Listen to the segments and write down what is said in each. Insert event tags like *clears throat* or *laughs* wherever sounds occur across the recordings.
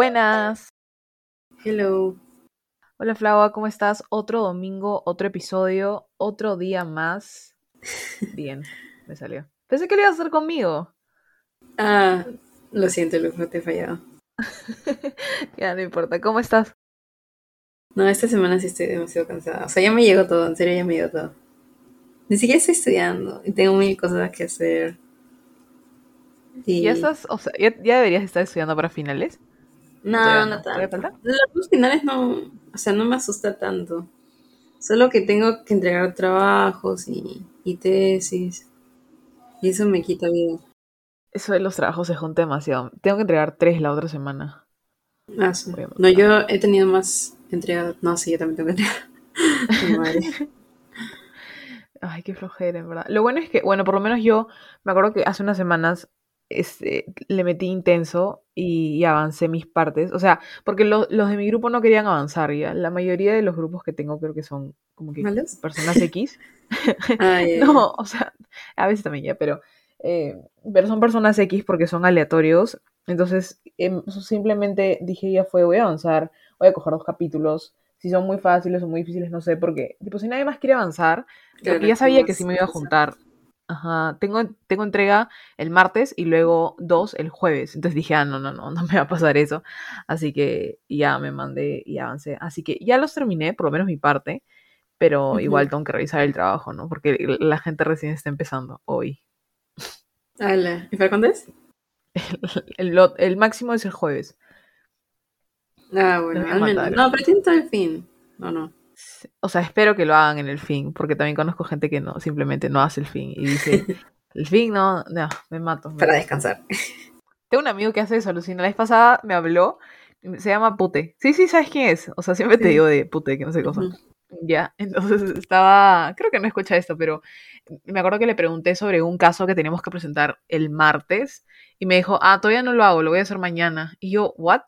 Buenas. Hello. Hola Flava, ¿cómo estás? Otro domingo, otro episodio, otro día más. Bien, me salió. Pensé que lo ibas a hacer conmigo. Ah, lo siento, Lujo, te he fallado. *laughs* ya, no importa. ¿Cómo estás? No, esta semana sí estoy demasiado cansada. O sea, ya me llegó todo, en serio ya me llegó todo. Ni siquiera estoy estudiando y tengo mil cosas que hacer. Y... ¿Ya estás, o sea, ¿ya, ya deberías estar estudiando para finales? No, no tanto. Los finales no, o sea, no me asusta tanto. Solo que tengo que entregar trabajos y, y tesis. Y eso me quita vida. Eso de los trabajos se junta demasiado. Tengo que entregar tres la otra semana. Ah, sí. No, yo he tenido más entregas. No, sí, yo también tengo que entregar. *laughs* Ay, qué flojera, en verdad. Lo bueno es que, bueno, por lo menos yo me acuerdo que hace unas semanas este, le metí intenso y, avancé mis partes. O sea, porque los de mi grupo no querían avanzar ya. La mayoría de los grupos que tengo creo que son como que personas X. *laughs* Ah, no, o sea, a veces también ya, pero, eh, pero son personas X porque son aleatorios. Entonces, em, simplemente dije, ya fue, voy a avanzar, voy a coger dos capítulos. Si son muy fáciles o muy difíciles, no sé, porque, tipo, si nadie más quiere avanzar, porque ya sabía que sí me iba a juntar Ajá, tengo, tengo entrega el martes y luego dos el jueves. Entonces dije, ah, no, no, no, *laughs* no me va a pasar eso. Así que ya me mandé y avancé. Así que ya los terminé, por lo menos mi parte, pero igual tengo que revisar el trabajo, ¿no? Porque la gente recién está empezando hoy. ¿Y para cuándo es? *laughs* El, el, máximo es el jueves. Ah, bueno, No, pero tiene todo el fin. No, no. O sea, espero que lo hagan en el fin, porque también conozco gente que no, simplemente no hace el fin y dice, *laughs* el fin no, no, me mato. Para descansar. Tengo un amigo que hace eso, Lucina. La vez pasada me habló, se llama Pute. Sí, sí, ¿sabes quién es? O sea, siempre te digo de Pute, que no sé cosa. Ya, entonces estaba, creo que no escucha esto, pero me acuerdo que le pregunté sobre un caso que teníamos que presentar el martes y me dijo, ah, todavía no lo hago, lo voy a hacer mañana. Y yo, ¿what?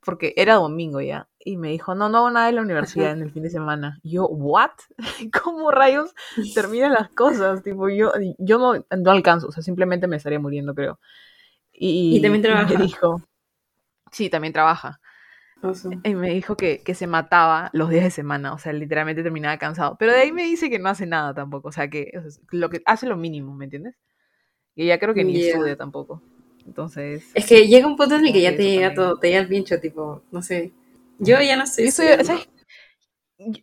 Porque era domingo ya y me dijo, no, no hago nada en la universidad en el fin de semana. Y yo, ¿what? *laughs* ¿Cómo rayos terminan las cosas? Tipo, yo, yo no, no alcanzo, o sea, simplemente me estaría muriendo, creo. Y, también trabaja. me dijo, sí, también trabaja. Y me dijo que, que, se mataba los días de semana, o sea, literalmente terminaba cansado. Pero de ahí me dice que no hace nada tampoco, o sea, que, lo que hace lo mínimo, ¿me entiendes? Y ella creo que ni estudia tampoco. Entonces. Es que llega un punto en el que ya te llega todo, te llega el pincho, tipo, no sé. Yo ya no estoy.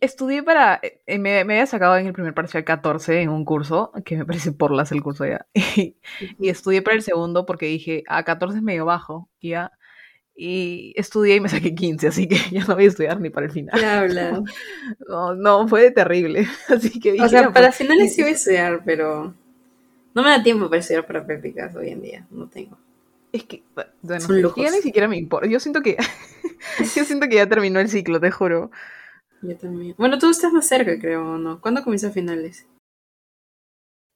Estudié para. Eh, me, había sacado en el primer parcial 14 en un curso, que me parece porlas el curso ya. *laughs* Y, estudié para el segundo porque dije, a 14 es medio bajo, ya. Y estudié y me saqué 15, así que *laughs* ya no voy a estudiar ni para el final. *laughs* No, no, fue terrible. Así que O sea, para finales sí voy a estudiar, pero no me da tiempo para estudiar para prácticas hoy en día. No tengo. Es que, bueno, ya ni siquiera me importa. Yo siento que *laughs* yo siento que ya terminó el ciclo, te juro. Yo también. Bueno, tú estás más cerca, creo, ¿no? ¿Cuándo comienza finales?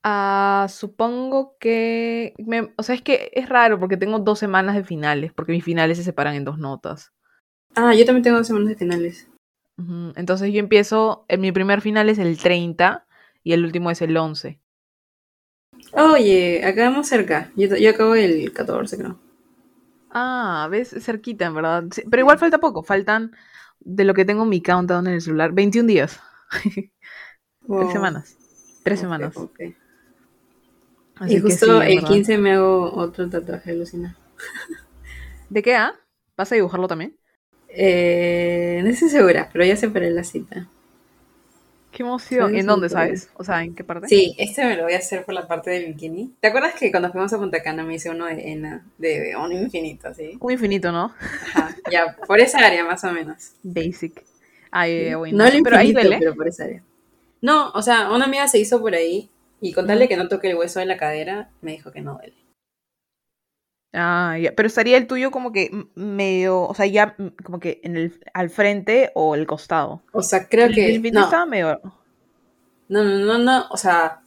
Ah, supongo que... o sea, es que es raro porque tengo dos semanas de finales, porque mis finales se separan en dos notas. Ah, yo también tengo dos semanas de finales. Entonces yo empiezo, en mi primer final es el 30 y el último es el 11. Oye, acabamos cerca. Yo, yo acabo el 14, creo. Ah, ves, cerquita, en verdad. pero igual falta poco. Faltan, de lo que tengo mi countdown en el celular, 21 días. *laughs* Tres semanas. Tres semanas. y justo el 15 me hago otro tatuaje, Lucina. ¿De qué, ah? ¿Vas a dibujarlo también? Eh, no estoy segura, pero ya separé la cita. Qué emoción. ¿En dónde, sabes? O sea, ¿en qué parte? Sí, este me lo voy a hacer por la parte del bikini. ¿Te acuerdas que cuando fuimos a Punta Cana me hice uno de Ena, de un infinito, sí? Un infinito, ¿no? Ajá, ya, por esa área más o menos. Basic. Ay, bueno. No el infinito, pero, ahí duele. pero por esa área. No, o sea, una amiga se hizo por ahí y contarle que no toque el hueso de la cadera, me dijo que no duele. Ah, ya. Pero estaría el tuyo como que medio, o sea, ya como que en el, al frente o el costado. O sea, creo que. El no. estaba medio. No, no, no, no. O sea.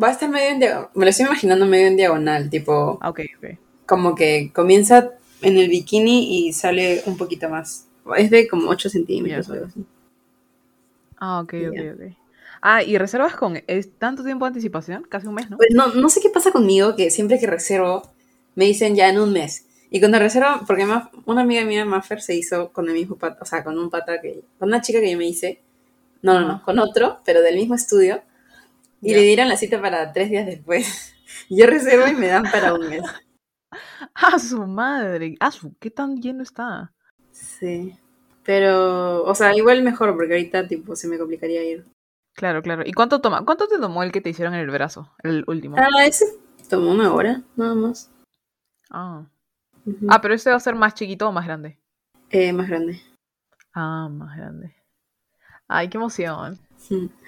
Va a estar medio en diagonal. Me lo estoy imaginando medio en diagonal, tipo. Ah, ok, ok. Como que comienza en el bikini y sale un poquito más. Es de como 8 centímetros o algo así. Ah, ok, ok, ok. Ah, ¿y reservas con tanto tiempo de anticipación? Casi un mes, ¿no? Pues no, no sé qué pasa conmigo, que siempre que reservo me dicen ya en un mes. Y cuando reserva, porque una amiga mía, Maffer, se hizo con el mismo pata, o sea, con un pata que, con una chica que yo me hice, no, no, no, con otro, pero del mismo estudio, y le dieron la cita para tres días después. *laughs* Yo reservo y me dan para un mes. *laughs* ¡Ah, su madre! ¡Ah, su! ¿Qué tan lleno está? Sí. Pero, o sea, igual mejor, porque ahorita, tipo, se me complicaría ir. Claro, claro. ¿Y cuánto toma? ¿Cuánto te tomó el que te hicieron en el brazo? El último. Ah, ese tomó una hora, nada más. Ah. Ah, pero ese va a ser más chiquito o más grande. Eh, más grande. Ah, más grande. Ay, qué emoción.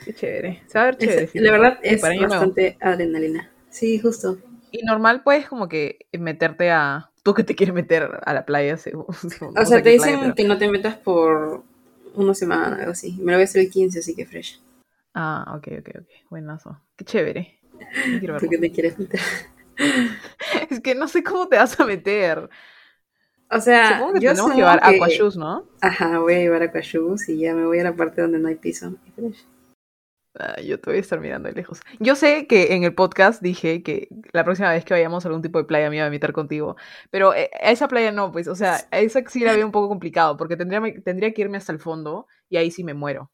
Qué chévere. Se va a ver chévere. la verdad es bastante adrenalina. Sí, justo. Y normal puedes como que meterte a... Tú que te quieres meter a la playa. *laughs* o sea, te dicen que no te metas por una semana, algo así. Me lo voy a hacer el 15, así que fresh. Ah, ok, ok, ok. Buenazo. Qué chévere. ¿Por qué te quieres meter? Es que no sé cómo te vas a meter. O sea, Supongo que yo tenemos que llevar aquashoes, ¿no? Ajá, voy a llevar aquashoes y ya me voy a la parte donde no hay piso. Ah, yo te voy a estar mirando de lejos. Yo sé que en el podcast dije que la próxima vez que vayamos a algún tipo de playa me iba a invitar contigo, pero eh, a esa playa no, pues, o sea, a esa sí la veo un poco complicado, porque tendría, tendría que irme hasta el fondo y ahí sí me muero.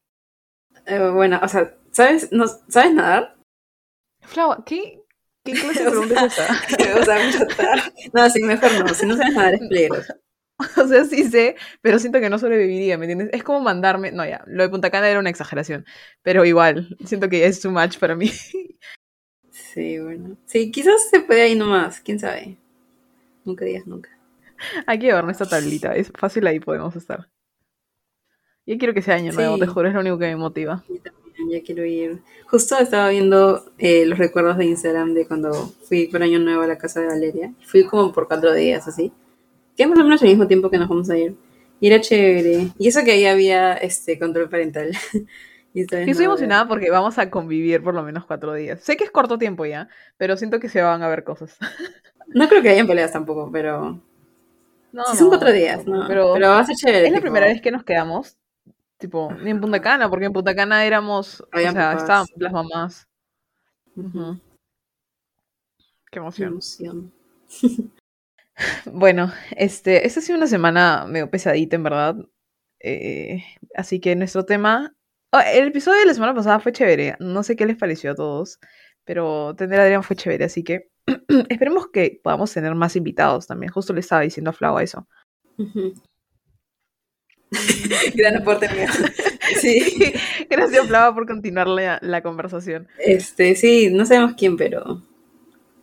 Eh, bueno, o sea, ¿sabes, no, ¿sabes nadar? Flau, ¿qué, ¿Qué *laughs* clase de pregunta es esa? *laughs* o sea, No, sí, mejor no. Si no sabes nadar es *laughs* peligroso. O sea, sí sé, pero siento que no sobreviviría, ¿me entiendes? Es como mandarme. No, ya, lo de Punta Cana era una exageración. Pero igual, siento que es too much para mí. Sí, bueno. Sí, quizás se puede ahí nomás, quién sabe. Nunca digas nunca. Hay que llevar nuestra tablita, es fácil ahí podemos estar. Yo quiero que sea año nuevo, te juro, es lo único que me motiva ya quiero ir. Justo estaba viendo eh, los recuerdos de Instagram de cuando fui por Año Nuevo a la casa de Valeria. Fui como por cuatro días, así. Que más o menos al mismo tiempo que nos vamos a ir. Y era chévere. Y eso que ahí había este control parental. *laughs* y estoy emocionada porque vamos a convivir por lo menos cuatro días. Sé que es corto tiempo ya, pero siento que se van a ver cosas. *laughs* no creo que hayan peleas tampoco, pero... No, son cuatro días, ¿no? Pero, va a ser chévere. Es la primera vez que nos quedamos Tipo, ni en Punta Cana, porque en Punta Cana éramos, o sea, estábamos las mamás. Qué emoción. *laughs* bueno, este, esta ha sido una semana medio pesadita, en verdad. Eh, así que nuestro tema. Oh, el episodio de la semana pasada fue chévere. No sé qué les pareció a todos, pero tener a Adrián fue chévere. Así que *clears throat* esperemos que podamos tener más invitados también. Justo le estaba diciendo a Flau eso. *laughs* Gran aporte mío. *laughs* Sí. Gracias, Flava, por continuar la, conversación. Este, sí, no sabemos quién, pero.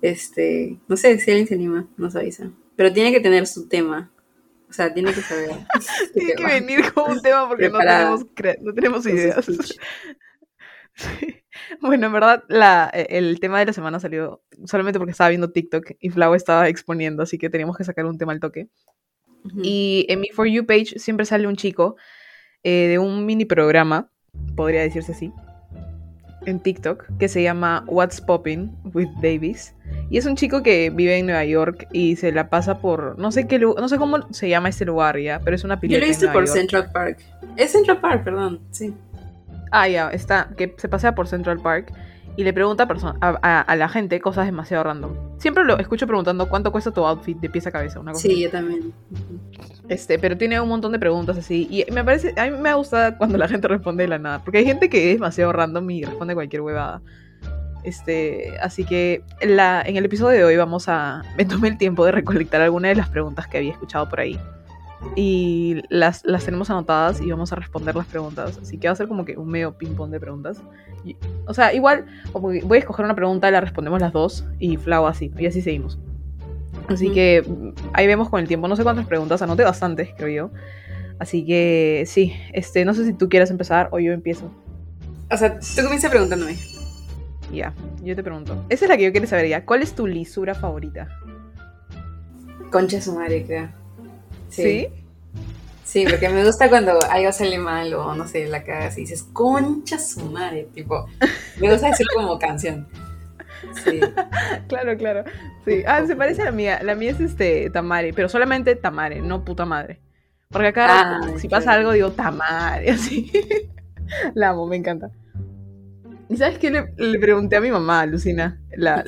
Este. No sé si alguien se anima, nos avisa. Pero tiene que tener su tema. O sea, tiene que saber. *laughs* tiene que venir con un tema porque no tenemos, no tenemos ideas. Bueno, en verdad, la, e, el tema de la semana salió solamente porque estaba viendo TikTok y Flau estaba exponiendo, así que teníamos que sacar un tema al toque. Y en mi For You page siempre sale un chico eh, de un mini programa, podría decirse así, en TikTok, que se llama What's Popping with Davis. Y es un chico que vive en Nueva York y se la pasa por. No sé qué no sé cómo se llama este lugar ya, pero es una pileta. Yo lo visto por Central Park. Es Central Park, perdón, sí. Ah, ya, está, que se pasea por Central Park y le pregunta a, a, la gente cosas demasiado random. Siempre lo escucho preguntando cuánto cuesta tu outfit de pieza a cabeza, una cosa. Sí, yo también. Este, pero tiene un montón de preguntas así. Y me parece, a mí me gusta cuando la gente responde de la nada. Porque hay gente que es demasiado random y responde cualquier huevada. Este, así que la, en el episodio de hoy vamos a. Me tomé el tiempo de recolectar algunas de las preguntas que había escuchado por ahí y las, las tenemos anotadas y vamos a responder las preguntas. Así que va a ser como que un medio ping-pong de preguntas. o sea, igual voy a escoger una pregunta, la respondemos las dos y Flau así, y así seguimos. Así que ahí vemos con el tiempo. No sé cuántas preguntas, anoté bastantes, creo yo. Así que sí, este, no sé si tú quieres empezar o yo empiezo. O sea, tú comienzas preguntándome. Ya, yo te pregunto. Esa es la que yo quiero saber ya. ¿Cuál es tu lisura favorita? Concha su madre, creo. Sí. ¿Sí? porque me gusta cuando algo sale mal o no sé, la cagas y dices, concha su madre, tipo, me gusta decir como canción. Sí. claro, claro. Sí. Ah, se parece a la mía. La mía es este Tamare, pero solamente Tamare, no puta madre. Porque acá ah, si pasa algo digo Tamare, *laughs* así. la amo, me encanta. ¿Y sabes qué le, pregunté a mi mamá, Lucina? La,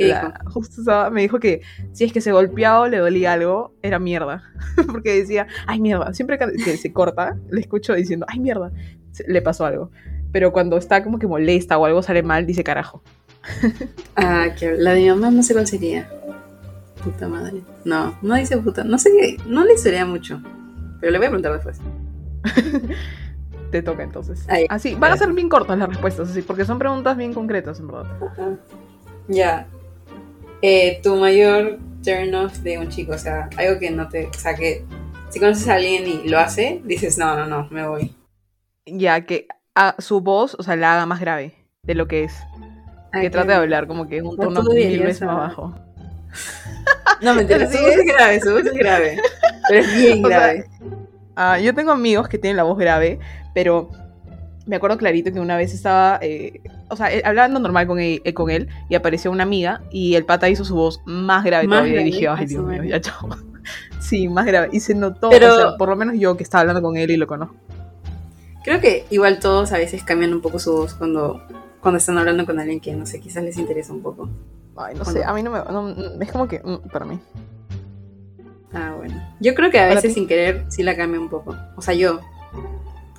justo me dijo que si es que se golpeaba o le dolía algo, era mierda. *laughs* Porque decía, ay mierda, siempre que se corta, le escucho diciendo, ay mierda, le pasó algo. Pero cuando está como que molesta o algo sale mal, dice carajo. *laughs* ah, que la de mi mamá no sé cuál sería. Puta madre. No, no dice puta. No sé qué, no le sería mucho. Pero le voy a preguntar después. *laughs* te toca entonces. Así, van a ser bien cortas las respuestas, así, porque son preguntas bien concretas, en verdad. Ya. Eh, tu mayor turn off de un chico, o sea, algo que no te. O sea, que si conoces a alguien y lo hace, dices, no, no, no, me voy. Ya, que a su voz, o sea, la haga más grave de lo que es. que trate de hablar como que un tono mil veces más bajo. No, me entiendes, su voz es grave, su voz es grave. Pero es bien *laughs* grave. Ah, yo tengo amigos que tienen la voz grave, pero me acuerdo clarito que una vez estaba, eh, o sea, eh, hablando normal con él, eh, con él, y apareció una amiga y el pata hizo su voz más grave todavía y dije, ay Dios mío, ya chao. *laughs* sí, más grave. Y se notó, pero, o sea, por lo menos yo que estaba hablando con él y lo conozco. Creo que igual todos a veces cambian un poco su voz cuando, cuando están hablando con alguien que, no sé, quizás les interesa un poco. Ay, no sé, a mí no me... es como que, mm, para mí. Ah, bueno. Yo creo que a veces sin querer sí la cambia un poco. O sea, yo.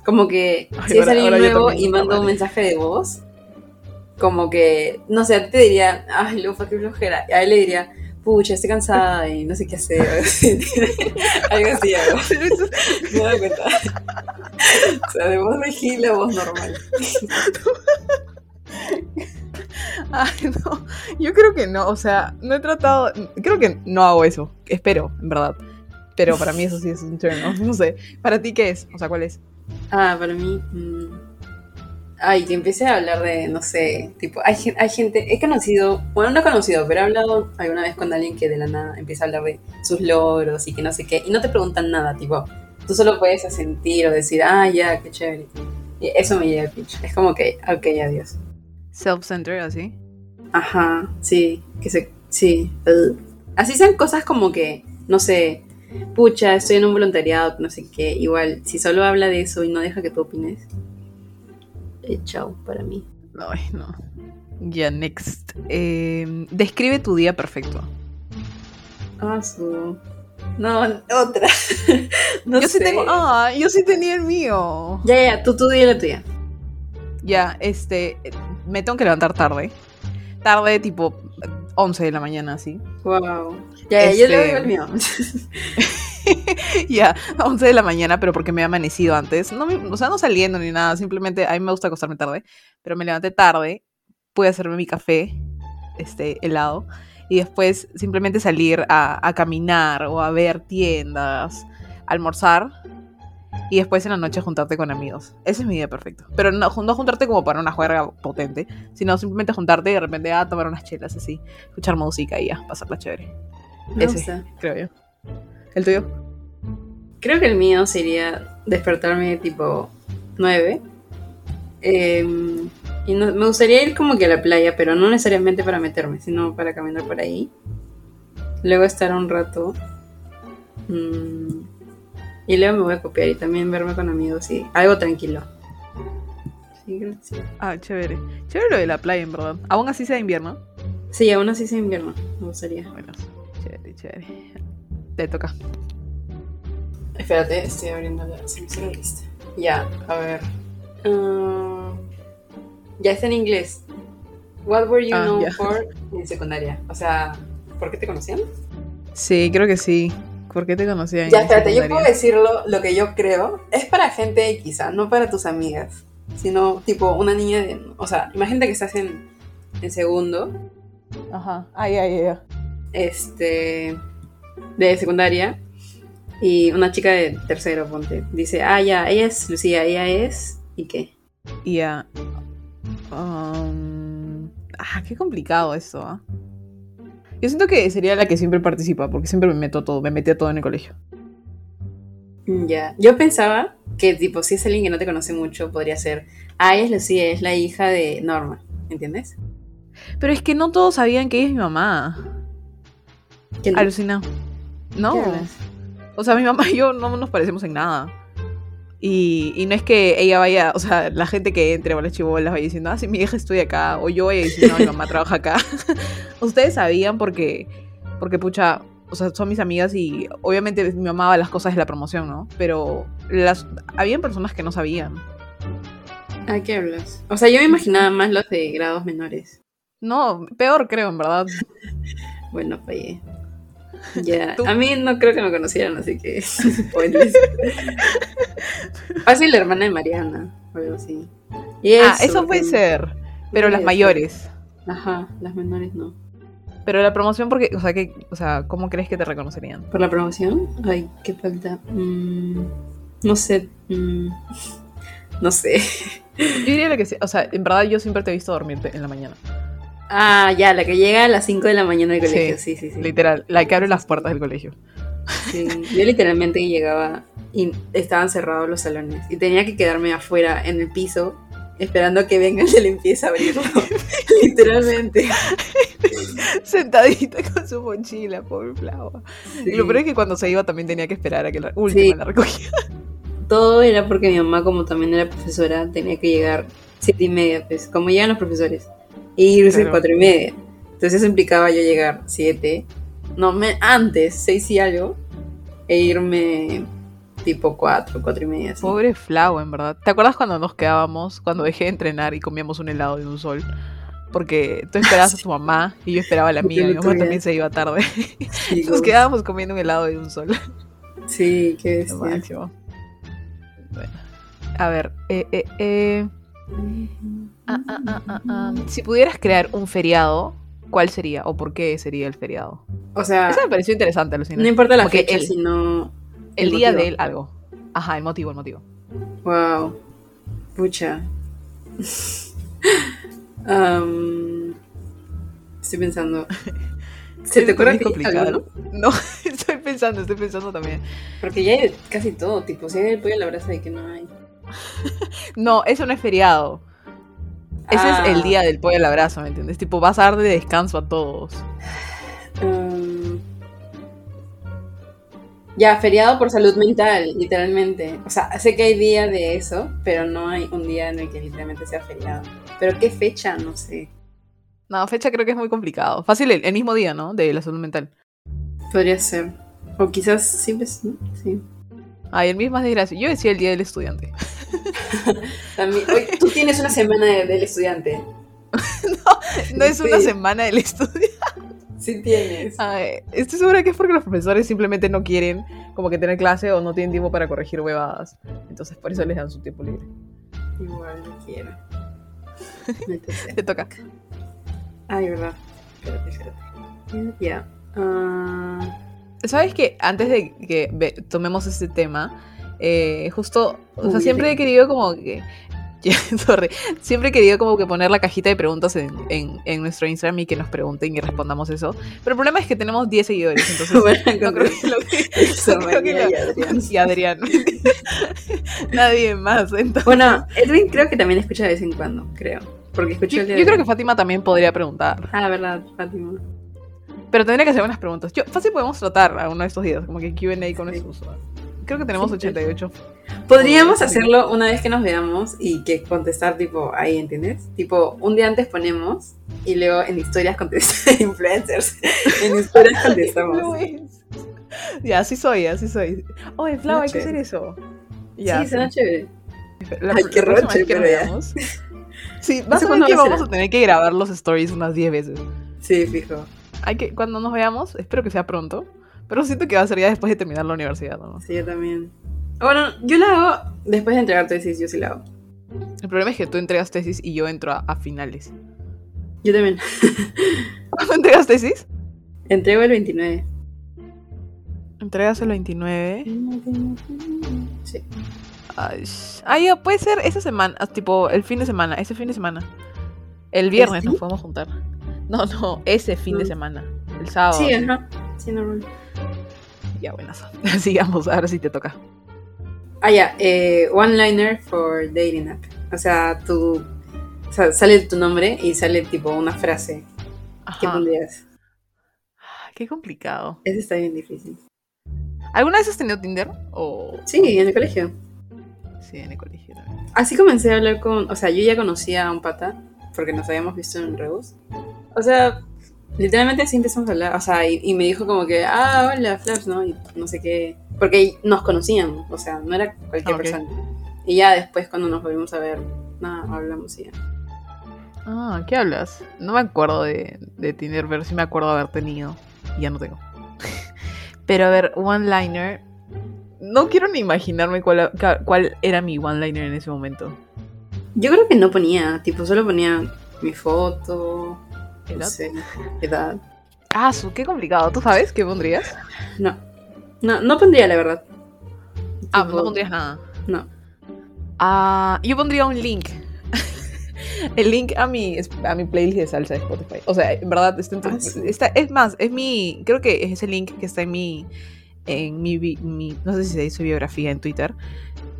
Como que si es alguien nuevo y mando un mensaje de voz, como que, no sé, te diría, ay, Lufa, qué flojera. Y a él le diría, pucha, estoy cansada y no sé qué hacer. *laughs* algo así, algo. *laughs* Me da cuenta. o sea, de voz de Gil a voz normal. *laughs* Ay, no. Yo creo que no. O sea, no he tratado. Creo que no hago eso. Espero, en verdad. Pero para mí eso sí es un turn No sé. ¿Para ti qué es? O sea, ¿cuál es? Ah, para mí. Mm, ay, que empecé a hablar de, no sé, tipo, hay, hay gente, he conocido, bueno, no he conocido, pero he hablado alguna vez con alguien que de la nada empieza a hablar de sus logros y que no sé qué, y no te preguntan nada, tipo, tú solo puedes asentir o decir, ah, ya, qué chévere. Y eso me llega a pitch. Es como que, ok, adiós. Self-centered, así. Ajá, sí, que se, sí. Así sean cosas como que, no sé, pucha, estoy en un voluntariado, no sé qué, igual, si solo habla de eso y no deja que tú opines, eh, chao para mí. No, no. Ya, next. Em, describe tu día perfecto. Ah, su. No, otra. *laughs* yo sí tengo. Ah, yo sí tenía el mío. Ya, ya, tú, tú di la tuya. Ya, este. Me tengo que levantar tarde. Tarde, tipo 11 de la mañana, así. Wow. Ya, yo le doy el este, mío. *laughs* ya, 11 de la mañana, pero porque me he amanecido antes. No o sea, no saliendo ni nada, simplemente a mí me gusta acostarme tarde, pero me levanté tarde, pude hacerme mi café, este, helado, y después simplemente salir a, a caminar o a ver tiendas, almorzar, y después en la noche juntarte con amigos. Ese es mi día perfecto. Pero no, no juntarte como para una juerga potente, sino simplemente juntarte y de repente a tomar unas chelas así, escuchar música y ya, pasarla chévere. Ese, creo yo. ¿El tuyo? Creo que el mío sería despertarme tipo 9. Em, y me gustaría ir como que a la playa, pero no necesariamente para meterme, sino para caminar por ahí. Luego estar un rato. Mmm, y luego me voy a copiar y también verme con amigos y algo tranquilo. Sí, gracias. Ah, chévere. Chévere lo de la playa, en verdad. ¿Aún así sea invierno? Sí, aún así sea invierno. Me gustaría. Bueno, chévere, chévere. Te toca. Espérate, estoy abriendo la lista. Ya, a ver. Uh, ya está en inglés. What were you ah, known for en secundaria? O sea, ¿por qué te conocían? Sí, creo que sí. ¿Por qué te conocían? Ya, espérate, yo puedo decirlo lo que yo creo. Es para gente X, ¿ah? no para tus amigas. Sino, tipo, una niña de. O sea, imagínate que estás en, en segundo. Ajá. Ay, ay, ay. Este. De secundaria. Y una chica de tercero, ponte. Dice, ah, ya, ella es Lucía, ella es. ¿Y qué? Ya. Um, ah, qué complicado eso, ¿ah? Yo siento que sería la que siempre participa, porque siempre me meto todo, me metía todo en el colegio. Mm, ya, yo pensaba que tipo, si es alguien que no te conoce mucho, podría ser, ah, es Lucía, es la hija de Norma, ¿entiendes? Pero es que no todos sabían que ella es mi mamá. ¿Quién? Alucina. No. O sea, mi mamá y yo no nos parecemos en nada. Y, no es que ella vaya, o sea, la gente que entre a las chibolas vaya diciendo, ah, sí, mi hija estudia acá, o yo vaya diciendo, no, mi mamá trabaja acá. *laughs* Ustedes sabían porque, porque pucha, o sea, son mis amigas y obviamente mi mamá va las cosas de la promoción, ¿no? Pero las, habían personas que no sabían. ¿A qué hablas? O sea, yo me imaginaba más los de grados menores. No, peor creo, en verdad. *laughs* bueno, fallé. *laughs* Ya, a mí no creo que me conocieran, así que *laughs* Fácil la hermana de Mariana, o algo así. ah, eso puede ser, pero las mayores. Ajá, las menores no. Pero la promoción, porque, o sea, que, o sea, ¿cómo crees que te reconocerían? ¿Por la promoción? Ay, qué falta. Mm, no sé. Mm, no sé. Yo diría que sí. O sea, en verdad yo siempre te he visto dormirte en la mañana. Ah, ya, la que llega a las 5 de la mañana del colegio, sí, sí, sí. Literal, la que abre las puertas del colegio. Sí, yo literalmente llegaba y estaban cerrados los salones y tenía que quedarme afuera en el piso esperando a que venga el de limpieza a abrirlo. *laughs* literalmente. Sentadita con su mochila, pobre Flava. Y lo peor es que cuando se iba también tenía que esperar a que la última la recogiera. *laughs* Todo era porque mi mamá, como también era profesora, tenía que llegar siete y media, pues, como llegan los profesores y irse cuatro y media. Entonces eso implicaba yo llegar siete, no, me, antes, seis y algo, e irme tipo cuatro, cuatro y media. Pobre Flau, en verdad. ¿Te acuerdas cuando nos quedábamos, cuando dejé de entrenar y comíamos un helado de un sol? Porque tú esperabas a tu mamá y yo esperaba a la mía. Mi mamá también se iba tarde. *laughs* nos quedábamos comiendo un helado de un sol. Sí, qué es. Bueno, a ver, eh, eh, eh. Ah, ah, ah, si pudieras crear un feriado, ¿cuál sería o por qué sería el feriado? O sea, eso me pareció interesante, No importa la fecha, sino el, día de él algo. Ajá, el motivo, el motivo. Wow. Pucha. estoy pensando. *laughs* ¿Se te ocurre complicado? No, *laughs* estoy pensando, estoy pensando también. Porque ya hay casi todo, tipo, si hay el pollo a la brasa de que no hay. *laughs* no, eso no es feriado. Ese es el ah. día del pollo al abrazo, ¿me entiendes? Tipo, vas a dar de descanso a todos. Um, ya, feriado por salud mental, literalmente. O sea, sé que hay día de eso, pero no hay un día en el que literalmente sea feriado. Pero qué fecha, no sé. No, fecha creo que es muy complicado. Fácil el, mismo día, ¿no? De la salud mental. Podría ser. O quizás sí, pues, sí. Ay, el mismo es desgracia. Yo decía el día del estudiante. *laughs* También. tú tienes una semana del estudiante. no, no es una semana del estudiante. *laughs* Sí tienes. Ay, estoy segura que es porque los profesores simplemente no quieren como que tener clase o no tienen tiempo para corregir huevadas. Entonces por eso les dan su tiempo libre. Igual no quiero. *laughs* Te toca. Ay, verdad. Espérate, espérate. Ya. Ah, ¿Sabes que antes de que tomemos este tema, eh, justo, o sea, siempre he querido como que *laughs* sorry, siempre he querido como que poner la cajita de preguntas en, en, nuestro Instagram y que nos pregunten y respondamos eso. Pero el problema es que tenemos 10 seguidores, entonces *laughs* no creo que lo que... *laughs* y Adrián. Nadie más. Entonces... Bueno, Edwin creo que también escucha de vez en cuando, creo. Porque escucho yo, yo creo que Fátima también podría preguntar. Ah, verdad, Fátima. Pero tendría que hacer unas preguntas. Yo, fácil podemos tratar a uno de estos días, como que QA con esos usuarios. Creo que tenemos 88. Podríamos hacerlo una vez que nos veamos y que contestar tipo ahí, ¿entiendes? Tipo, un día antes ponemos y luego en historias contestamos *laughs* influencers. en historias *laughs* contestamos. ya, así soy, así soy. Oh, Flau, hay que hacer eso. Ya, sí, será chévere. La, Ay, qué roche, que veamos. *laughs* Sí, vas a ver que vamos a tener que grabar los stories unas 10 veces. Sí, fijo hay que, cuando nos veamos, espero que sea pronto, pero siento que va a ser ya después de terminar la universidad, ¿no? Sí, yo también. Bueno, yo la hago después de entregar tesis, yo sí la hago. El problema es que tú entregas tesis y yo entro a, finales. Yo también. *laughs* ¿Cuándo entregas tesis? Entrego el 29. ¿Entregas el 29? Sí. Ay, puede ser esa semana, tipo el fin de semana, ese fin de semana. El viernes nos podemos juntar. *laughs* No, no, ese fin de semana. El sábado. Sí, ajá. Sí, normal. Ya, buenas. *laughs* Sigamos, ahora sí te toca. Ah, ya. Eh, one liner for dating app. O sea, tú. O sea, sale tu nombre y sale tipo una frase. ¿Qué pondrías? Ah, qué complicado. Ese está bien difícil. ¿Alguna vez has tenido Tinder? O... Sí, en el colegio. Sí, en el colegio también. Así comencé a hablar con, o sea, yo ya conocía a un pata, porque nos habíamos visto en Rebus. O sea, literalmente así empezamos a hablar, o sea, y, me dijo como que, ah, hola, Flash, ¿no? Y no sé qué, porque nos conocíamos, o sea, no era cualquier persona. Y ya después cuando nos volvimos a ver, nada, hablamos y ya. Ah, ¿qué hablas? No me acuerdo de, de Tinder, pero sí me acuerdo de haber tenido. Y ya no tengo. *laughs* pero a ver, one-liner. No quiero ni imaginarme cuál, cuál era mi one-liner en ese momento. Yo creo que no ponía, tipo, solo ponía mi foto, ¿Edad? Ah, qué complicado. ¿Tú sabes qué pondrías? No, no, no pondría la verdad. Ah, no pondrías nada. No. Ah, yo pondría un link *laughs* el link a mi, a mi playlist de salsa de Spotify. O sea, en verdad, está, en ah, es más, es mi, creo que es ese link que está en mi, en mi, mi no sé si se dice biografía en Twitter,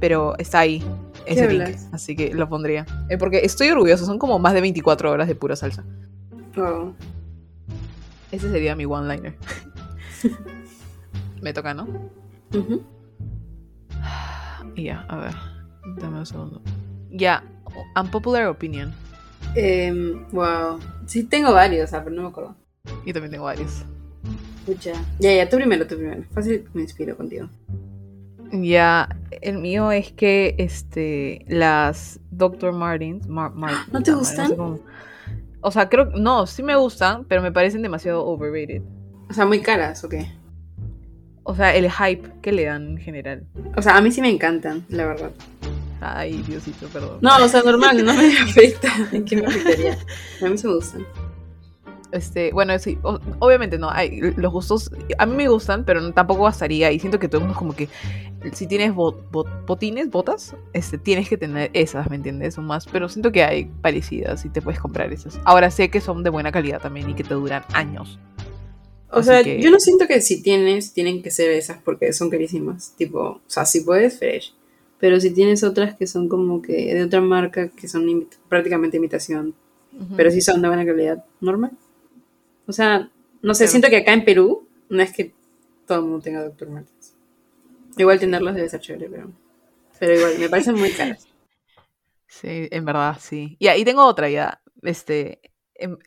pero está ahí, ese link. Así que lo pondría. Eh, porque estoy orgulloso, son como más de 24 horas de pura salsa. Oh. Ese sería mi one-liner. *laughs* Me toca, ¿no? Y ya, a ver, dame un segundo. Ya, Unpopular opinion. wow. Sí, tengo varios, pero no me acuerdo. Yo también tengo varios. Escucha. Ya, ya, tú primero, tú primero. Fácil me inspiro contigo. Ya, el mío es que este las Dr. Martins. *gasps* ¿No te gustan? O sea, creo. No, sí me gustan, pero me parecen demasiado overrated. O sea, muy caras, ¿o qué? O sea, el hype que le dan en general. O sea, a mí sí me encantan, la verdad. Ay, Diosito, perdón. No, o sea, normal, no me *laughs* afecta. ¿En qué me afectaría? A mí se me gustan. Este, bueno, sí, obviamente no, hay, los gustos, a mí me gustan, pero tampoco bastaría, y siento que todo el mundo como que, si tienes botines, botas, este, tienes que tener esas, ¿me entiendes? O más, pero siento que hay parecidas y te puedes comprar esas. Ahora sé que son de buena calidad también y que te duran años. O sea, yo no siento que si tienes, tienen que ser esas porque son carísimas, tipo, o sea, si puedes, fresh. Pero si tienes otras que son como que de otra marca, que son prácticamente imitación, pero sí son de buena calidad, normal. O sea, no sé, siento que acá en Perú no es que todo el mundo tenga Dr. Martens. Igual tenerlos debe ser chévere, pero, pero igual, me parecen muy caros. *laughs* Sí, en verdad, sí. Y ahí tengo otra ya. Este, em,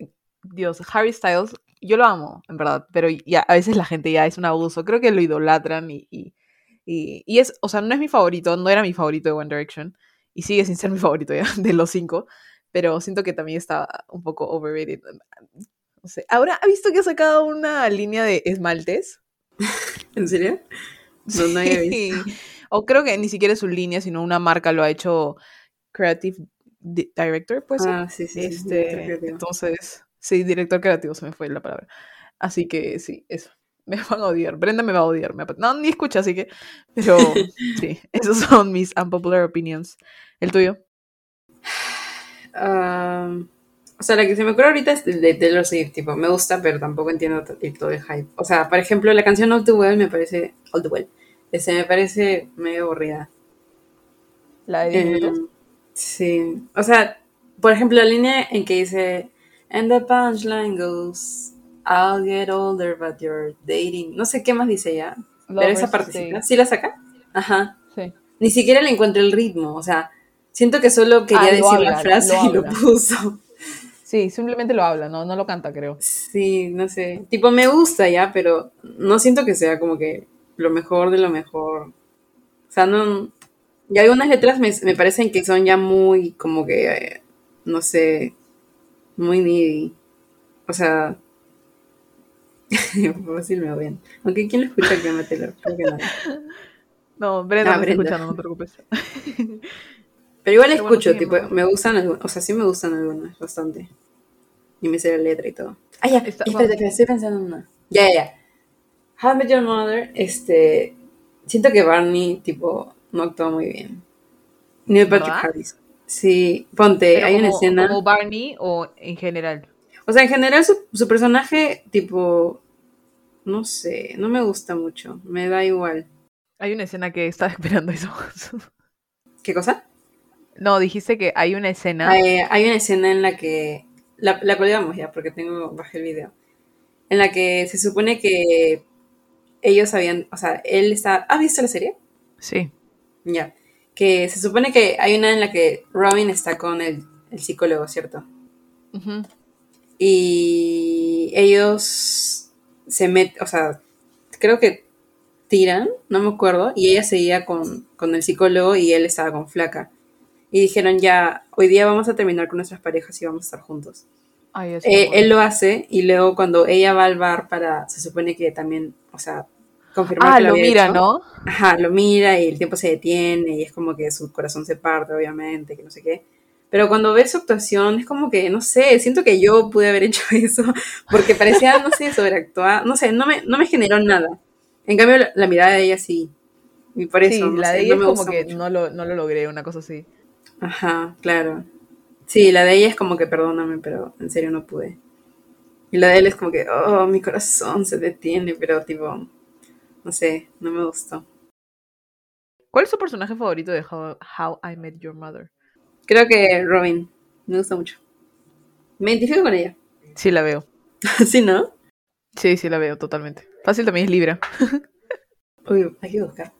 Dios, Harry Styles, yo lo amo, en verdad, pero ya a veces la gente ya es un abuso. Creo que lo idolatran y y, es, o sea, no es mi favorito, no era mi favorito de One Direction. Y sigue sin ser mi favorito ya, *laughs* de los cinco. Pero siento que también está un poco overrated. No sé. Ahora, ¿ha visto que ha sacado una línea de esmaltes? *laughs* ¿En serio? No, no había visto. O creo que ni siquiera es su línea, sino una marca lo ha hecho Creative Director, pues. Ah, sí, sí. Este, entonces, sí, director creativo se me fue la palabra. Así que sí, eso *laughs* me van a odiar. Brenda me va a odiar. No, ni escucha, así que. Pero *laughs* sí, esos son mis unpopular opinions. ¿El tuyo? O sea, la que se me ocurre ahorita es de Taylor Swift, tipo, me gusta, pero tampoco entiendo todo el hype. O sea, por ejemplo, la canción All the Well me parece. All the Well. Ese me parece medio aburrida. ¿La de 10 em, Sí. O sea, por ejemplo, la línea en que dice. And the punchline goes. I'll get older, but you're dating. No sé qué más dice ya. pero esa partecita. ¿Sí la saca? Ajá. Sí. Ni siquiera le encontré el ritmo. O sea, siento que solo quería ah, decir la frase y lo puso. Sí, simplemente lo habla, no, no lo canta, creo. Sí, no sé. Tipo, me gusta ya, pero no siento que sea como que lo mejor de lo mejor. O sea, no. Y algunas letras me, me parecen que son ya muy, como que, eh, no sé, muy needy. O sea, *laughs* Fácil me ven. Aunque ¿quién lo escucha que me? Creo que no. *laughs* No, Brenda, ah, Brenda. escuchando, no te preocupes. *laughs* Pero igual escucho, tipo, me gustan algunos, o sea, sí me gustan algunos, bastante. Y me sé la letra y todo. Ah, ya, Está, espérate, que estoy pensando en una. Ya, ya, ya. How I Your Mother, este, siento que Barney, tipo, no actúa muy bien. Ni de Patrick Harris. Sí, ponte, hay una escena. ¿Como Barney o en general? O sea, en general su, personaje, tipo, no sé, no me gusta mucho, me da igual. Hay una escena que estaba *laughs* esperando eso. ¿Qué cosa? No, dijiste que hay una escena. Hay, una escena en la que. La, la colgamos ya, porque tengo. Bajé el video. En la que se supone que ellos habían. O sea, él está. ¿Has visto la serie? Sí. Ya. que se supone que hay una en la que Robin está con el, psicólogo, ¿cierto? Y ellos se meten, o sea, creo que tiran, no me acuerdo, y ella seguía con, con el psicólogo y él estaba con flaca. Y dijeron, ya, hoy día vamos a terminar con nuestras parejas y vamos a estar juntos. Eh, él lo hace y luego cuando ella va al bar para, se supone que también, o sea, confirmar ah, lo, mira, ¿no? Ajá, lo mira y el tiempo se detiene y es como que su corazón se parte, obviamente, que no sé qué. Pero cuando ves su actuación es como que, no sé, siento que yo pude haber hecho *laughs* eso porque parecía, no sé, sobreactuar, no sé, no me, no me generó nada. En cambio, la, mirada de ella sí. Y por eso, sí, la de ella es como que no lo, no lo logré, una cosa así. Ajá, claro. Sí, la de ella es como que perdóname, pero en serio no pude. Y la de él es como que, oh, mi corazón se detiene, pero tipo, no sé, no me gustó. ¿Cuál es su personaje favorito de How, I Met Your Mother? Creo que Robin. Me gusta mucho. Me identifico con ella. Sí, la veo. *laughs* ¿Sí, no? Sí, sí, la veo totalmente. Fácil también es Libra. *laughs* Uy, hay que buscar.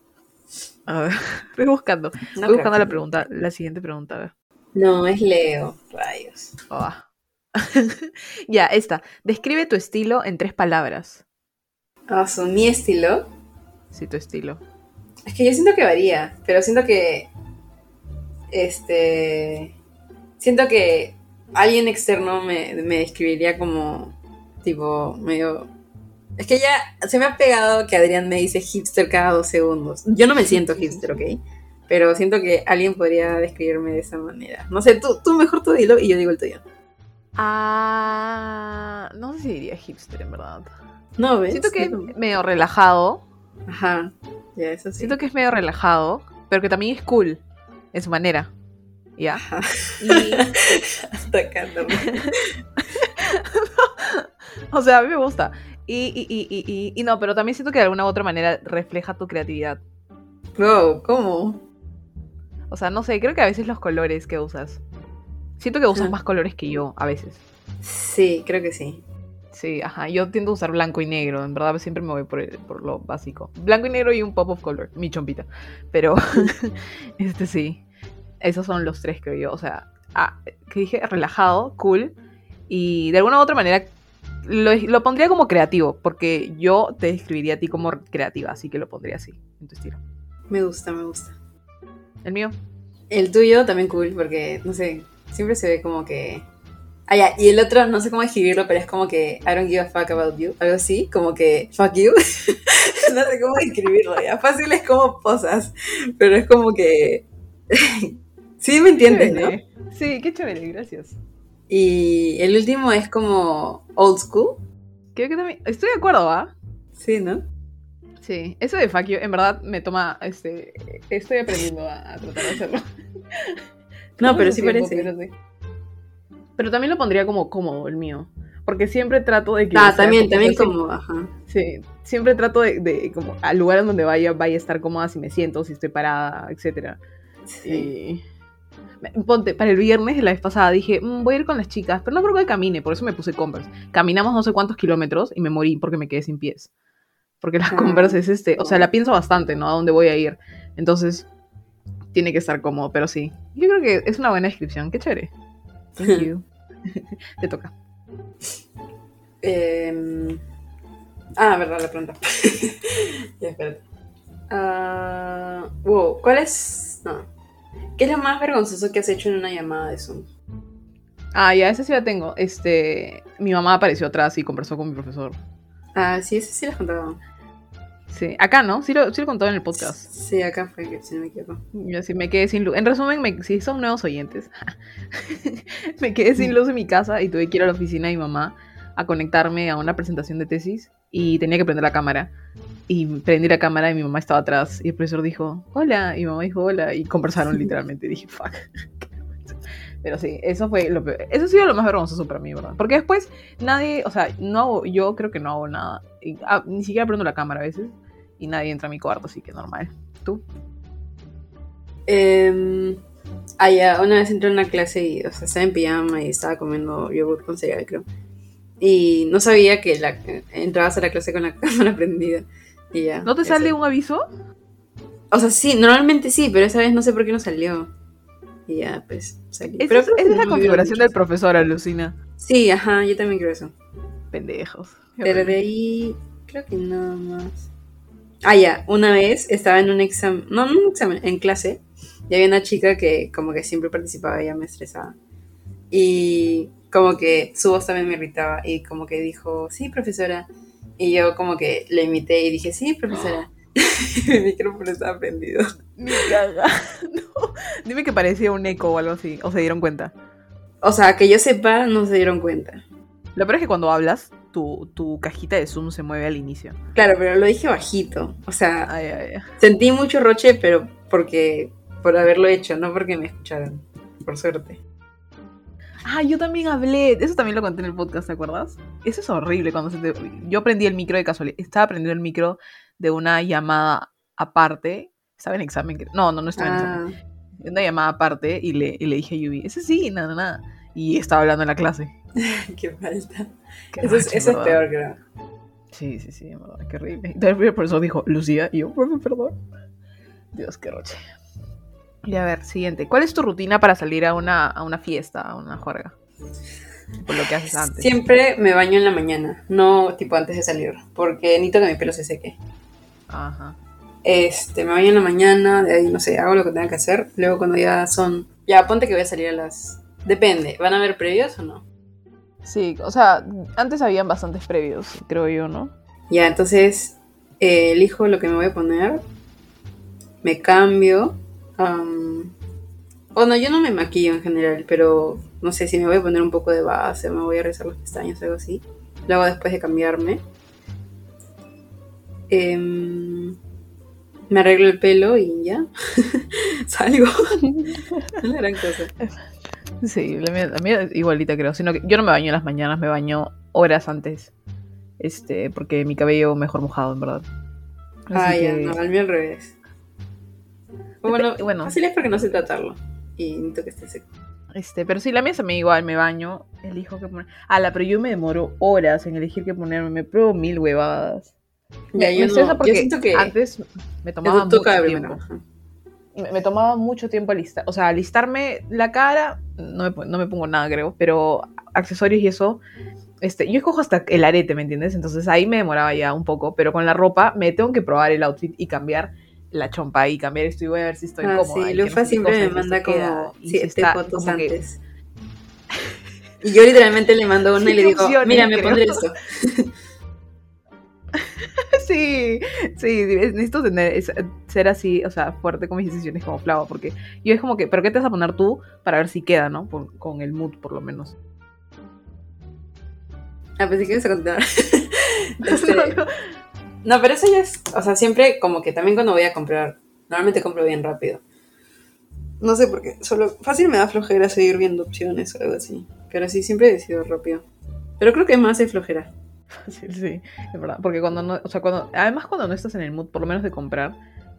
A ver, *laughs* estoy buscando. estoy buscando la pregunta, la siguiente pregunta. A ver. No, es Leo, rayos. Oh. *laughs* ya, esta. Describe tu estilo en tres palabras. Ah, son mi estilo. Sí, tu estilo. Es que yo siento que varía, pero siento que. Este. Siento que alguien externo me, me describiría como. Tipo, medio. Es que ya se me ha pegado que Adrián me dice hipster cada dos segundos. Yo no me siento *laughs* hipster, ¿ok? Pero siento que alguien podría describirme de esa manera. No sé, tú, tú mejor tú dilo y yo digo el tuyo. Ah, no sé si diría hipster en verdad. No, ¿ves? Siento que es medio relajado. Ajá, ya, eso sí. Siento que es medio relajado, pero que también es cool en su manera. ¿Ya? Y... *laughs* *laughs* o sea, a mí me gusta. Y, y, y, y, no, pero también siento que de alguna u otra manera refleja tu creatividad. Wow, ¿cómo? O sea, no sé, creo que a veces los colores que usas. Siento que usas más colores que yo, a veces. Sí, creo que sí. Sí, ajá. Yo tiendo a usar blanco y negro. En verdad siempre me voy por, por lo básico. Blanco y negro y un pop of color. Mi chompita. Pero, *laughs* este sí. Esos son los tres, creo yo. O sea, ah, que dije relajado, cool. Y de alguna u otra manera lo, lo, pondría como creativo. Porque yo te describiría a ti como creativa. Así que lo pondría así, en tu estilo. Me gusta, me gusta. ¿El mío? El tuyo también cool, porque, no sé, siempre se ve como que... Ah, ya, y el otro, no sé cómo escribirlo, pero es como que I don't give a fuck about you, algo así, como que fuck you. *laughs* no sé cómo escribirlo, ya. Fácil es como posas, pero es como que... *laughs* sí, me entiendes, ¿no? Sí, qué chévere, gracias. Y el último es como old school. Creo que también... Estoy de acuerdo, ¿ah? Sí, ¿no? Sí, eso de fuck you, en verdad me toma, este, estoy aprendiendo a, tratar de hacerlo. *laughs* no, pero sí parece. Pero, también lo pondría como cómodo el mío, porque siempre trato de que... Ah, también, también como, ajá. Sí, siempre trato de, como, al lugar en donde vaya, vaya a estar cómoda si me siento, si estoy parada, etc. Sí. Ponte, para el viernes de la vez pasada dije, mm, voy a ir con las chicas, pero no creo que camine, por eso me puse Converse. Caminamos no sé cuántos kilómetros y me morí porque me quedé sin pies porque las Converse es este, o sea, la pienso bastante, ¿no? A dónde voy a ir. Entonces, tiene que estar cómodo, pero sí. Yo creo que es una buena descripción, qué chévere. Thank *laughs* you. *laughs* Te toca. Em, ah, verdad, la pregunta. *laughs* ya, espérate. Uh, wow, ¿cuál es...? No. ¿Qué es lo más vergonzoso que has hecho en una llamada de Zoom? Ah, ya, esa sí la tengo. Este, mi mamá apareció atrás y conversó con mi profesor. Ah, sí, ese sí lo has contado. Sí, acá no, sí lo, sí lo contado en el podcast. Sí, acá fue que si no me equivoco. Yo sí me quedé sin luz. En resumen, me, si son nuevos oyentes, *laughs* me quedé sin luz en mi casa y tuve que ir a la oficina de mi mamá a conectarme a una presentación de tesis y tenía que prender la cámara. Y prendí la cámara y mi mamá estaba atrás y el profesor dijo, hola, y mi mamá dijo, hola, y conversaron *laughs* literalmente. Y dije, fuck. *laughs* Pero sí, eso fue lo peor. Eso ha sido lo más vergonzoso para mí, ¿verdad? Porque después nadie, o sea, no hago, yo creo que no hago nada. Ah, ni siquiera prendo la cámara a veces. Y nadie entra a mi cuarto, así que normal. ¿Tú? Eh, ah, ya, una vez entré a una clase y, o sea, estaba en pijama y estaba comiendo yogur con cereal, creo. Y no sabía que la, entrabas a la clase con la *laughs* cámara prendida. Y ya. ¿No te sale un aviso? O sea, sí, normalmente sí, pero esa vez no sé por qué no salió. Y ya, pues, salió. Esa Pero es, que es la configuración del profesor, alucina. Sí, ajá, yo también creo eso. Pendejos. Pero de ahí, creo que nada más. Ah, ya, una vez estaba en un examen, no, no un examen, en clase, y había una chica que como que siempre participaba, ella me estresaba. Y como que su voz también me irritaba, y como que dijo, sí, profesora. Y yo como que le imité y dije, sí, profesora. *gasps* *laughs* Mi micrófono estaba prendido. Ni caga. *laughs* No. Dime que parecía un eco o algo así. O se dieron cuenta. O sea, que yo sepa, no se dieron cuenta. Lo peor es que cuando hablas, tu, tu cajita de Zoom se mueve al inicio. Claro, pero lo dije bajito. O sea, Ay, ay, ay. Sentí mucho roche, pero porque por haberlo hecho, no porque me escucharon. Por suerte. Ah, yo también hablé. Eso también lo conté en el podcast, ¿te acuerdas? Eso es horrible cuando se te... Yo prendí el micro de casualidad. Estaba prendiendo el micro de una llamada aparte. Estaba en examen. No, no, no estaba en examen. Ah, Una llamada aparte y le, y le dije a Yubi, ese sí, nada, nada. Y estaba hablando en la clase. *laughs* qué falta. Qué Eso es, eso es peor, creo. Sí, sí, sí, verdad, qué horrible. Entonces el profesor dijo, Lucía, y yo, profe, perdón. Dios, qué roche. Y a ver, siguiente. ¿Cuál es tu rutina para salir a una, a una fiesta, a una juerga? Por lo que haces antes. Siempre me baño en la mañana, no tipo antes de salir, porque necesito que mi pelo se seque. Ajá. Este, me baño en la mañana, de ahí no sé, hago lo que tenga que hacer. Luego cuando ya son, ya ponte que voy a salir a las, depende, ¿van a haber previos o no? Sí, o sea, antes habían bastantes previos, creo yo, ¿no? Ya, entonces eh, elijo lo que me voy a poner, me cambio. Am, bueno, yo no me maquillo en general, pero no sé si me voy a poner un poco de base, me voy a rizar las pestañas, algo así. Lo hago después de cambiarme. Em, me arreglo el pelo y ya. *laughs* Salgo. *laughs* es la gran cosa. Sí, la mía, la mía igualita creo. Sino que yo no me baño en las mañanas, me baño horas antes. Este, porque mi cabello mejor mojado, en verdad. Así Ah, ya, no, al mío al revés. Bueno, bueno. fácil es porque no sé tratarlo. Y necesito que esté seco. Este, pero sí, la se me igual, me baño, elijo qué poner. la pero yo me demoro horas en elegir qué ponerme, me pruebo mil huevadas. Ya, me, yo me no- estresa yo porque siento que antes me tomaba mucho tiempo. Me, me tomaba mucho tiempo alistar, o sea, alistarme la cara, no me, no me pongo nada, creo, pero accesorios y eso, este, yo escojo hasta el arete, ¿me entiendes? Entonces ahí me demoraba ya un poco, pero con la ropa me tengo que probar el outfit y cambiar la chompa y cambiar esto y voy a ver si estoy Ah, cómoda. sí, no Lufa siempre me si manda como si siete está fotos que- antes. *laughs* Y yo literalmente le mando una y le digo, mira, me creo. pondré esto. *laughs* Sí, sí, necesito tener, es- ser así, o sea, fuerte con mis decisiones como Flava, porque yo es como que, ¿pero qué te vas a poner tú para ver si queda, no? Por- con el mood, por lo menos. Ah, pensé que ibas a continuar. *laughs* Este, no, pero eso ya es, o sea, siempre como que también cuando voy a comprar, normalmente compro bien rápido. No sé por qué, solo fácil me da flojera seguir viendo opciones o algo así. Pero sí, siempre decido rápido. Pero creo que más de flojera. *laughs* Sí, sí, es verdad. Porque cuando no, o sea, cuando, además cuando no estás en el mood, por lo menos de comprar,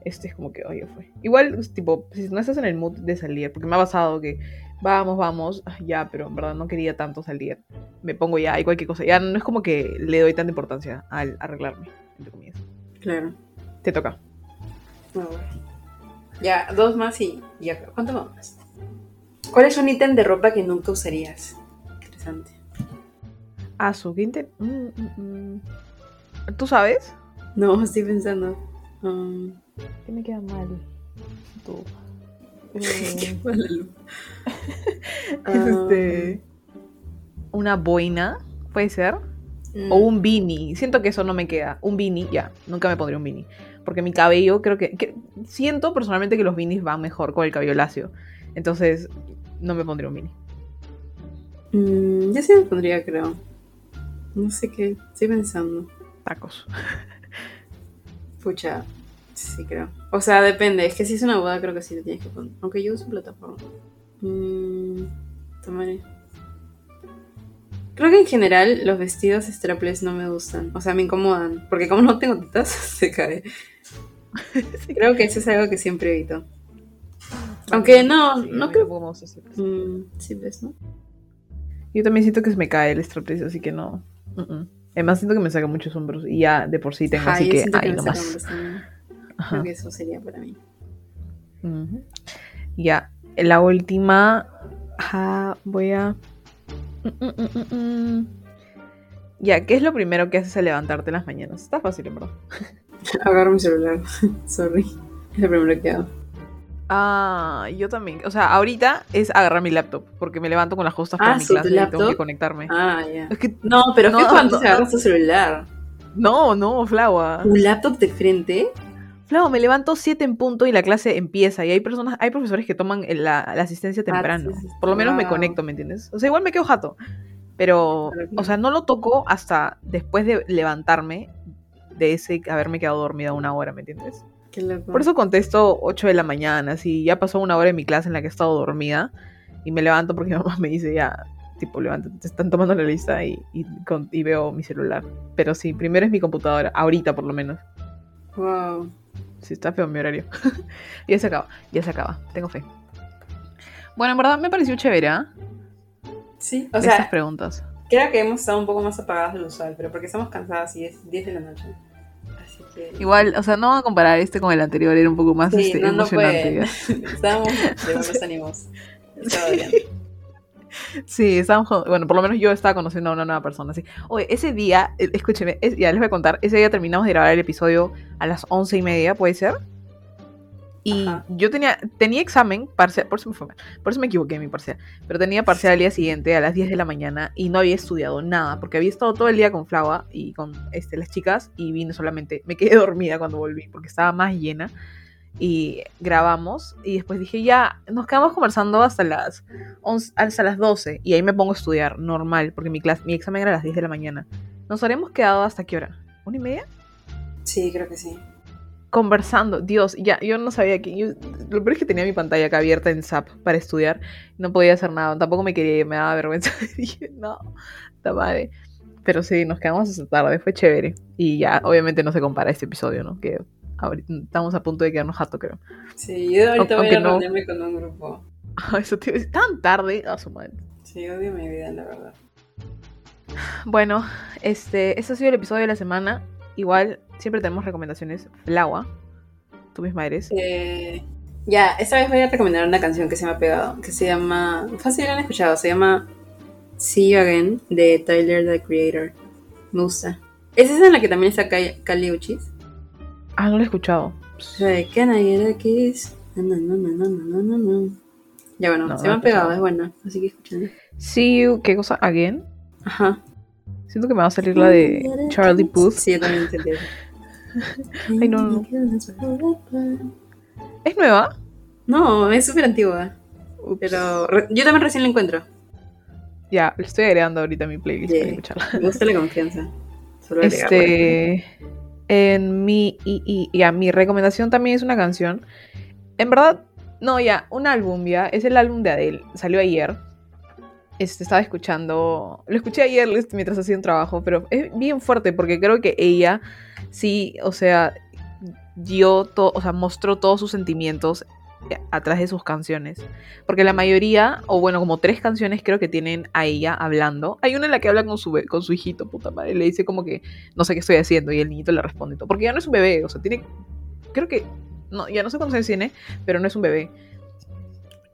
este es como que, oye, fue. Igual, es tipo, si no estás en el mood de salir, porque me ha pasado que vamos, vamos, ah, ya, pero en verdad no quería tanto salir. Me pongo ya, hay cualquier cosa. Ya no es como que le doy tanta importancia al arreglarme, entre comillas. Claro. Te toca. Ah. Ya, dos más y ya. ¿Cuánto vamos? ¿Cuál es un ítem de ropa que nunca usarías? Interesante. Ah, su inte- mm, mm, mm. ¿Tú sabes? No, estoy pensando. Um, ¿Qué me queda mal? Tú. *laughs* qué Eh, mala luz. *laughs* este, una boina, puede ser. O un beanie. Siento que eso no me queda. Un beanie, ya. Nunca me pondría un beanie. Porque mi cabello, creo que, que- Siento personalmente que los beanies van mejor con el cabello lacio. Entonces, no me pondría un beanie. mm, yo sí me pondría, creo. No sé qué. Estoy pensando. Tacos. Pucha. Sí, creo. O sea, depende. Es que si es una boda, creo que sí te tienes que poner. Aunque yo uso plataforma. Mm, tomaré. Creo que en general los vestidos strapless no me gustan. O sea, me incomodan. Porque como no tengo tetas, *laughs* se cae. *laughs* Creo que eso es algo que siempre evito. Aunque no, Sí, no creo. Mm, sí, ves, ¿no? Yo también siento que se me cae el strapless, así que no. Además, siento que me saca muchos hombros. Y ya de por sí tengo, Ajá, así que. siento Ay, me no saca más. hombros también. Creo que eso sería para mí. Ya, la última. voy a. Mm, mm, mm, ya, ¿qué es lo primero que haces al levantarte en las mañanas? Está fácil, en verdad. *laughs* Agarro mi celular. *laughs* Sorry. Es lo primero que hago. Ah, yo también. O sea, ahorita es agarrar mi laptop, porque me levanto con las justas para ah, mi clase y tengo que conectarme. Ah, ya. no, pero no, ¿qué cuando agarras tu celular? No, no, Flaua. ¿Un laptop de frente? Flau, me levanto 7 en punto y la clase empieza. Y hay personas, hay profesores que toman la, asistencia ah, temprano. Por lo menos me conecto, ¿me entiendes? O sea, igual me quedo jato. Pero, o sea, no lo toco hasta después de levantarme de ese haberme quedado dormida una hora, ¿me entiendes? Por eso contesto 8 de la mañana. Así ya pasó una hora en mi clase en la que he estado dormida. Y me levanto porque *laughs* mi mamá me dice ya, tipo, levántate, te están tomando la lista y, y veo mi celular. Pero sí, primero es mi computadora, ahorita por lo menos. Wow. Sí, está feo mi horario. *laughs* ya se acaba, ya se acaba. Tengo fe. Bueno, en verdad me pareció chévere, ¿ah? Sí, o sea. Esas preguntas. Creo que hemos estado un poco más apagadas de lo usual, pero porque estamos cansadas y es 10 de la noche. Así que... Igual, o sea, no vamos a comparar este con el anterior, era un poco más sí, este, no, emocionante. No *laughs* Estábamos de buenos *laughs* ánimos. Estaba bien. Sí, estábamos, bueno, por lo menos yo estaba conociendo a una nueva persona. Así. Oye, ese día, eh, escúcheme, ya les voy a contar, ese día terminamos de grabar el episodio a las once y media, ¿puede ser? Y yo tenía, tenía examen parcial, por eso, me fue, por eso me equivoqué en mi parcial, pero tenía parcial al día siguiente a las 10 de la mañana y no había estudiado nada, porque había estado todo el día con Flava y con este, las chicas y vine solamente, me quedé *laughs* dormida cuando volví porque estaba más llena y grabamos y después dije ya nos quedamos conversando hasta las 11, hasta las 12 y ahí me pongo a estudiar normal porque mi clase mi examen era a las 10 de la mañana nos habremos quedado hasta qué hora una y media sí creo que sí. Conversando Dios ya yo no sabía que lo peor es que tenía mi pantalla acá abierta en Zap para estudiar no podía hacer nada tampoco me quería me daba vergüenza *laughs* dije no está madre pero sí nos quedamos hasta tarde fue chévere y ya obviamente no se compara este episodio no que Ahorita estamos a punto de quedarnos jato, creo. Sí, yo ahorita voy a reunirme con un grupo. *laughs* Eso tío, es tan tarde, a su madre. Sí, odio mi vida, la verdad. Bueno, este, este ha sido el episodio de la semana. Igual, siempre tenemos recomendaciones. Flagua, tú misma eres. Eh, ya, esta vez voy a recomendar una canción que se me ha pegado, que se llama, fácil lo han escuchado, se llama See You Again, de Tyler, the Creator. Me gusta. ¿Es esa en la que también está Kali Uchis? Ah, no lo he escuchado. Can I get a kiss? No, no, no, no, no, no, Ya bueno, se me han pegado, es buena, así que escuchen. See you, ¿qué cosa? ¿Again? Ajá. Siento que me va a salir la de Charlie Puth. Sí, yo también entendí *laughs* Ay, no, no. ¿Es nueva? No, es súper antigua. Pero yo también recién la encuentro. Ya, le estoy agregando ahorita a mi playlist para escucharla. Me gusta la confianza. Solo este en mi, y, y, mi recomendación también es una canción. En verdad, no, ya, un álbum, ya, es el álbum de Adele, salió ayer. Este, estaba escuchando, lo escuché ayer mientras hacía un trabajo, pero es bien fuerte porque creo que ella sí, o sea, dio todo, o sea, mostró todos sus sentimientos atrás de sus canciones. Porque la mayoría, o bueno, como tres canciones creo que tienen a ella hablando. Hay una en la que habla con su, con su hijito, puta madre. Le dice como que no sé qué estoy haciendo y el niñito le responde todo. Porque ya no es un bebé, o sea, tiene... Creo que... No, ya no sé cuántos años tiene, pero no es un bebé.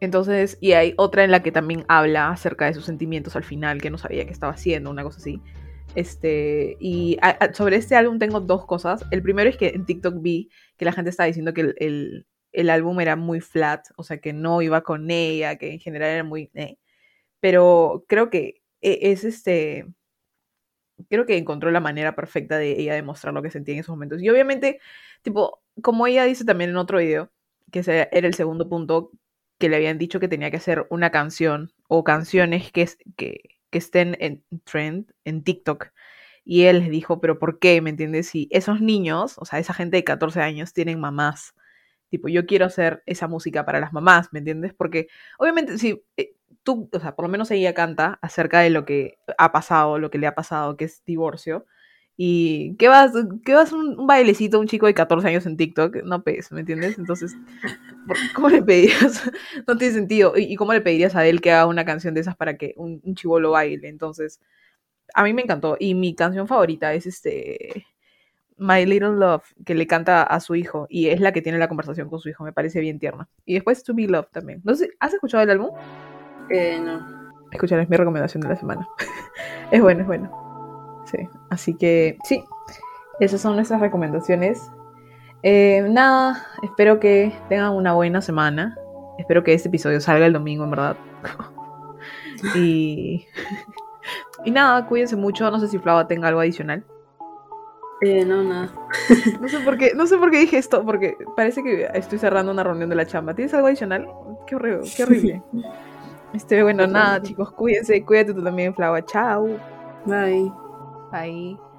Entonces, y hay otra en la que también habla acerca de sus sentimientos al final, que no sabía qué estaba haciendo, una cosa así. Este, y sobre este álbum tengo dos cosas. El primero es que en TikTok vi que la gente estaba diciendo que el, el álbum era muy flat, o sea, que no iba con ella, que en general era muy... Eh, pero creo que e, es este... Creo que encontró la manera perfecta de ella demostrar lo que sentía en esos momentos. Y obviamente, tipo, como ella dice también en otro video, que era el segundo punto, que le habían dicho que tenía que hacer una canción o canciones que, que, que estén en trend, en TikTok. Y él les dijo, pero ¿por qué? ¿Me entiendes? Si esos niños, o sea, esa gente de 14 años tienen mamás Tipo, yo quiero hacer esa música para las mamás, ¿me entiendes? Porque obviamente si eh, tú, o sea, por lo menos ella canta acerca de lo que ha pasado, lo que le ha pasado, que es divorcio. Y ¿qué vas, qué vas un, un bailecito a un chico de 14 años en TikTok? No pues, ¿me entiendes? Entonces, ¿cómo le pedirías? *laughs* no tiene sentido. ¿Y, cómo le pedirías a él que haga una canción de esas para que un, un chivo lo baile? Entonces, a mí me encantó. Y mi canción favorita es este My Little Love, que le canta a su hijo y es la que tiene la conversación con su hijo, me parece bien tierna. Y después To Be Love también. No sé, ¿has escuchado el álbum? Eh, no. Escuchar es mi recomendación de la semana. *laughs* es bueno, es bueno. Sí, así que sí, esas son nuestras recomendaciones. Eh, nada, espero que tengan una buena semana. Espero que este episodio salga el domingo, en verdad. *laughs* y, *laughs* y nada, cuídense mucho. No sé si Flava tenga algo adicional. Eh, no, nada. *laughs* no sé por qué, no sé por qué dije esto, porque parece que estoy cerrando una reunión de la chamba. ¿Tienes algo adicional? Qué horrible, qué horrible. Este, bueno, nada, chicos, cuídense, cuídate tú también, Flava. Chao. Bye. Bye.